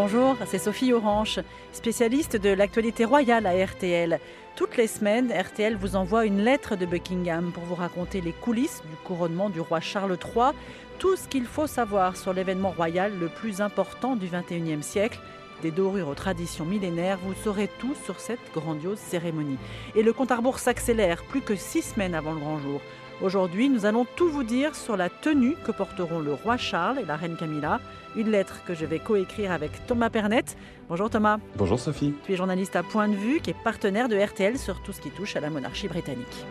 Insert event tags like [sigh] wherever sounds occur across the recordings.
Bonjour, c'est Sophie Orange, spécialiste de l'actualité royale à RTL. Toutes les semaines, RTL vous envoie une lettre de Buckingham pour vous raconter les coulisses du couronnement du roi Charles III, tout ce qu'il faut savoir sur l'événement royal le plus important du XXIe siècle. Des dorures aux traditions millénaires, vous saurez tout sur cette grandiose cérémonie. Et le compte à rebours s'accélère, plus que six semaines avant le grand jour. Aujourd'hui, nous allons tout vous dire sur la tenue que porteront le roi Charles et la reine Camilla. Une lettre que je vais coécrire avec Thomas Pernet. Bonjour Thomas. Bonjour Sophie. Tu es journaliste à Point de Vue, qui est partenaire de RTL sur tout ce qui touche à la monarchie britannique.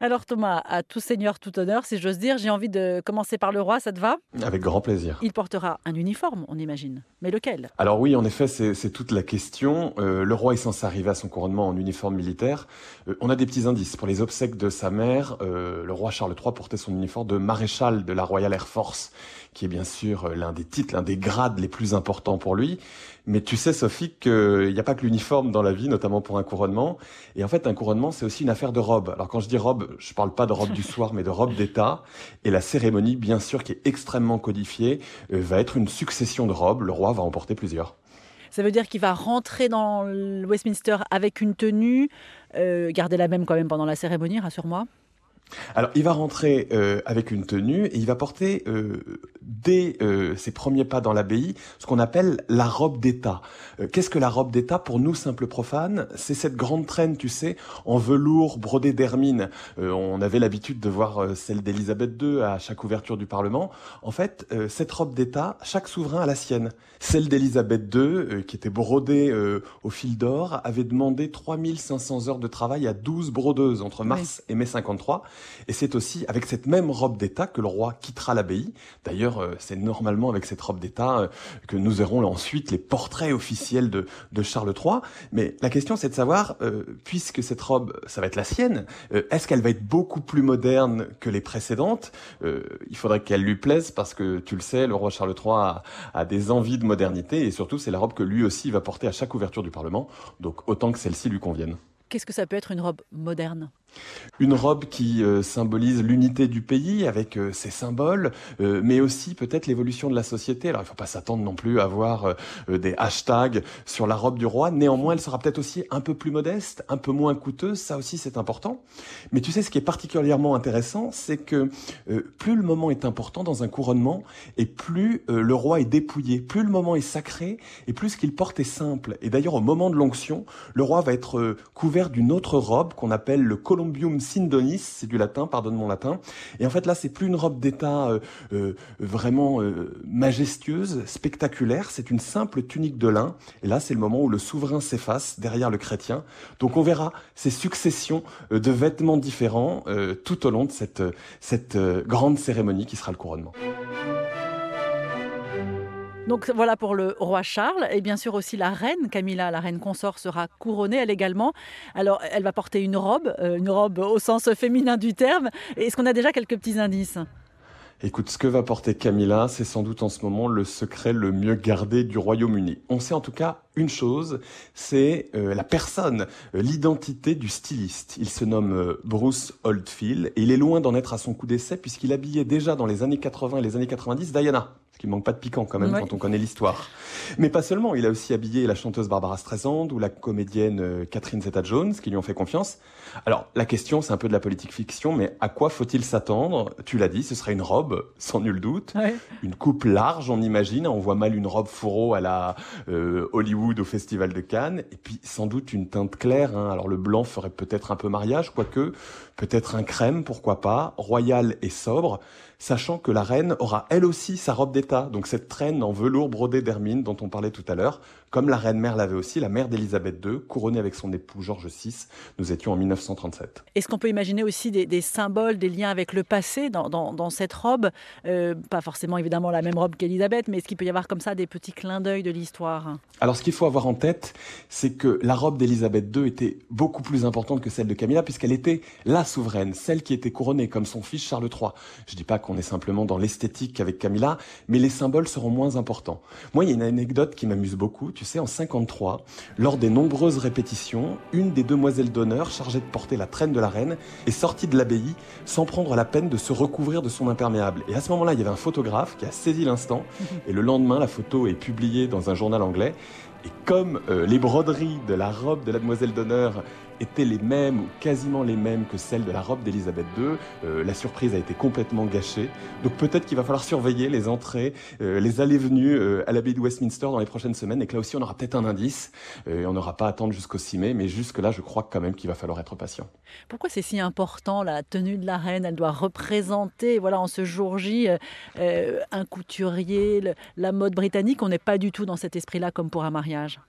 Alors Thomas, à tout seigneur, tout honneur, si j'ose dire, j'ai envie de commencer par le roi, ça te va? Avec grand plaisir. Il portera un uniforme, on imagine. Mais lequel? Alors oui, en effet, c'est toute la question. Euh, le roi est censé arriver à son couronnement en uniforme militaire. Euh, on a des petits indices. Pour les obsèques de sa mère, euh, le roi Charles III portait son uniforme de maréchal de la Royal Air Force, qui est bien sûr l'un des titres, l'un des grades les plus importants pour lui. Mais tu sais, Sophie, qu'il n'y a pas que l'uniforme dans la vie, notamment pour un couronnement. Et en fait, un couronnement, c'est aussi une affaire de robe. Alors quand je dis robe, je parle pas de robe du soir, mais de robe d'État. Et la cérémonie, bien sûr, qui est extrêmement codifiée, euh, va être une succession de robes. Le roi va en porter plusieurs. Ça veut dire qu'il va rentrer dans le Westminster avec une tenue, euh, garder la même quand même pendant la cérémonie, rassure-moi. Alors, il va rentrer euh, avec une tenue et il va porter euh, dès euh, ses premiers pas dans l'abbaye ce qu'on appelle la robe d'État. Qu'est-ce que la robe d'État? Pour nous simples profanes C'est cette grande traîne, tu sais, en velours brodé d'hermine. on avait l'habitude de voir celle d'Élisabeth II à chaque ouverture du Parlement. En fait, cette robe d'État, chaque souverain a la sienne. Celle d'Élisabeth II, qui était brodée au fil d'or, avait demandé 3500 heures de travail à 12 brodeuses entre mars et mai 53. Et c'est aussi avec cette même robe d'État que le roi quittera l'abbaye. D'ailleurs, euh, c'est normalement avec cette robe d'État euh, que nous aurons ensuite les portraits officiels de, Charles III. Mais la question, c'est de savoir, euh, puisque cette robe, ça va être la sienne, est-ce qu'elle va être beaucoup plus moderne que les précédentes? Il faudrait qu'elle lui plaise parce que, tu le sais, le roi Charles III a, a des envies de modernité et surtout, c'est la robe que lui aussi va porter à chaque ouverture du Parlement. Donc, autant que celle-ci lui convienne. Qu'est-ce que ça peut être une robe moderne? Une robe qui euh, symbolise l'unité du pays avec euh, ses symboles, euh, mais aussi peut-être l'évolution de la société. Alors il ne faut pas s'attendre non plus à voir des hashtags sur la robe du roi. Néanmoins, elle sera peut-être aussi un peu plus modeste, un peu moins coûteuse. Ça aussi, c'est important. Mais tu sais, ce qui est particulièrement intéressant, c'est que plus le moment est important dans un couronnement, et plus le roi est dépouillé, plus le moment est sacré, et plus ce qu'il porte est simple. Et d'ailleurs, au moment de l'onction, le roi va être couvert d'une autre robe qu'on appelle le Columbium c'est du latin, pardonne mon latin. Et en fait là, c'est plus une robe d'État euh, euh, vraiment euh, majestueuse, spectaculaire, c'est une simple tunique de lin. Et là, c'est le moment où le souverain s'efface derrière le chrétien. Donc on verra ces successions de vêtements différents tout au long de cette, cette grande cérémonie qui sera le couronnement. Donc voilà pour le roi Charles et bien sûr aussi la reine Camilla, la reine consort sera couronnée elle également. Alors elle va porter une robe, euh, une robe au sens féminin du terme. Est-ce qu'on a déjà quelques petits indices? Écoute, ce que va porter Camilla, c'est sans doute en ce moment le secret le mieux gardé du Royaume-Uni. On sait en tout cas une chose, c'est euh, la personne, euh, l'identité du styliste. Il se nomme Bruce Oldfield et il est loin d'en être à son coup d'essai puisqu'il habillait déjà dans les années 80 et les années 90 Diana, qui manque pas de piquant quand même quand on connaît l'histoire. Mais pas seulement, il a aussi habillé la chanteuse Barbara Streisand ou la comédienne euh, Catherine Zeta-Jones qui lui ont fait confiance. Alors la question, c'est un peu de la politique fiction, mais à quoi faut-il s'attendre? Tu l'as dit, ce serait une robe, [laughs] sans nul doute, une coupe large, on imagine. On voit mal une robe fourreau à la euh, Hollywood au Festival de Cannes, et puis sans doute une teinte claire. Hein. Alors le blanc ferait peut-être un peu mariage, quoique peut-être un crème, pourquoi pas, royal et sobre, sachant que la reine aura elle aussi sa robe d'État, donc cette traîne en velours brodé d'hermine dont on parlait tout à l'heure, comme la reine mère l'avait aussi, la mère d'Élisabeth II, couronnée avec son époux George VI. Nous étions en 1937. Est-ce qu'on peut imaginer aussi des, symboles, des liens avec le passé dans, cette robe? Euh, Pas forcément évidemment la même robe qu'Élisabeth, mais est-ce qu'il peut y avoir comme ça des petits clins d'œil de l'histoire? Alors ce qu'il faut avoir en tête, c'est que la robe d'Élisabeth II était beaucoup plus importante que celle de Camilla, puisqu'elle était la souveraine, celle qui était couronnée comme son fils Charles III. Je dis pas qu'on est simplement dans l'esthétique avec Camilla, mais les symboles seront moins importants. Moi, il y a une anecdote qui m'amuse beaucoup tu sais, en 53, lors des nombreuses répétitions, une des demoiselles d'honneur chargée de porter la traîne de la reine est sortie de l'abbaye sans prendre la peine de se recouvrir de son imperméable. Et à ce moment-là, il y avait un photographe qui a saisi l'instant et le lendemain, la photo est publiée dans un journal anglais. Et comme euh, les broderies de la robe de la demoiselle d'honneur étaient les mêmes ou quasiment les mêmes que celles de la robe d'Elisabeth II. Euh, la surprise a été complètement gâchée. Donc peut-être qu'il va falloir surveiller les entrées, euh, les allées-venues euh, à l'abbaye de Westminster dans les prochaines semaines et que là aussi on aura peut-être un indice. et on n'aura pas à attendre jusqu'au 6 mai, mais jusque-là je crois quand même qu'il va falloir être patient. Pourquoi c'est si important la tenue de la reine? Elle doit représenter, voilà, en ce jour J, un couturier, la mode britannique. On n'est pas du tout dans cet esprit-là comme pour un mariage.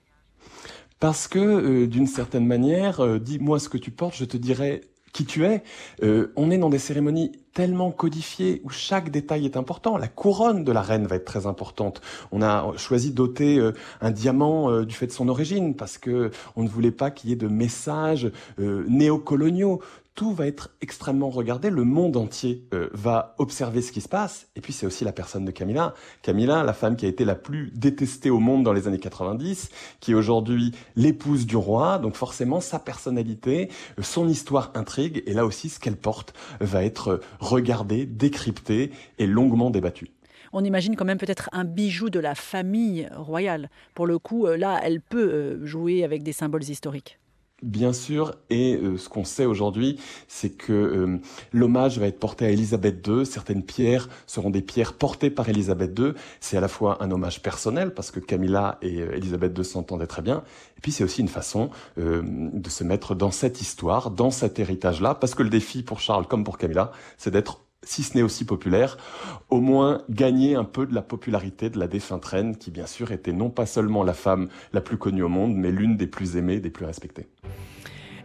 Parce que, euh, d'une certaine manière, euh, dis-moi ce que tu portes, je te dirai qui tu es. Euh, on est dans des cérémonies tellement codifiées où chaque détail est important. La couronne de la reine va être très importante. On a choisi d'ôter un diamant du fait de son origine parce que on ne voulait pas qu'il y ait de messages néocoloniaux tout va être extrêmement regardé, le monde entier euh, va observer ce qui se passe, et puis c'est aussi la personne de Camilla. Camilla, la femme qui a été la plus détestée au monde dans les années 90, qui est aujourd'hui l'épouse du roi, donc forcément sa personnalité, euh, son histoire intrigue, et là aussi ce qu'elle porte va être regardé, décrypté et longuement débattu on imagine quand même peut-être un bijou de la famille royale. Pour le coup, euh, là, elle peut jouer avec des symboles historiques. Bien sûr, et euh, ce qu'on sait aujourd'hui, c'est que euh, l'hommage va être porté à Élisabeth II. Certaines pierres seront des pierres portées par Élisabeth II. C'est à la fois un hommage personnel, parce que Camilla et euh, Élisabeth II s'entendaient très bien, et puis c'est aussi une façon de se mettre dans cette histoire, dans cet héritage-là, parce que le défi pour Charles comme pour Camilla, c'est d'être si ce n'est aussi populaire, au moins gagner un peu de la popularité de la défunte reine, qui bien sûr était non pas seulement la femme la plus connue au monde, mais l'une des plus aimées, des plus respectées.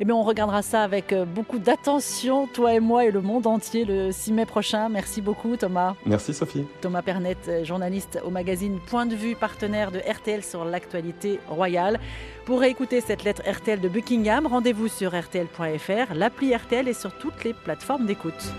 Eh bien, on regardera ça avec euh, beaucoup d'attention, toi et moi et le monde entier, le 6 mai prochain. Merci beaucoup, Thomas. Merci, Sophie. Thomas Pernet, journaliste au magazine Point de vue, partenaire de RTL sur l'actualité royale. Pour écouter cette lettre RTL de Buckingham, rendez-vous sur rtl.fr, l'appli RTL et sur toutes les plateformes d'écoute.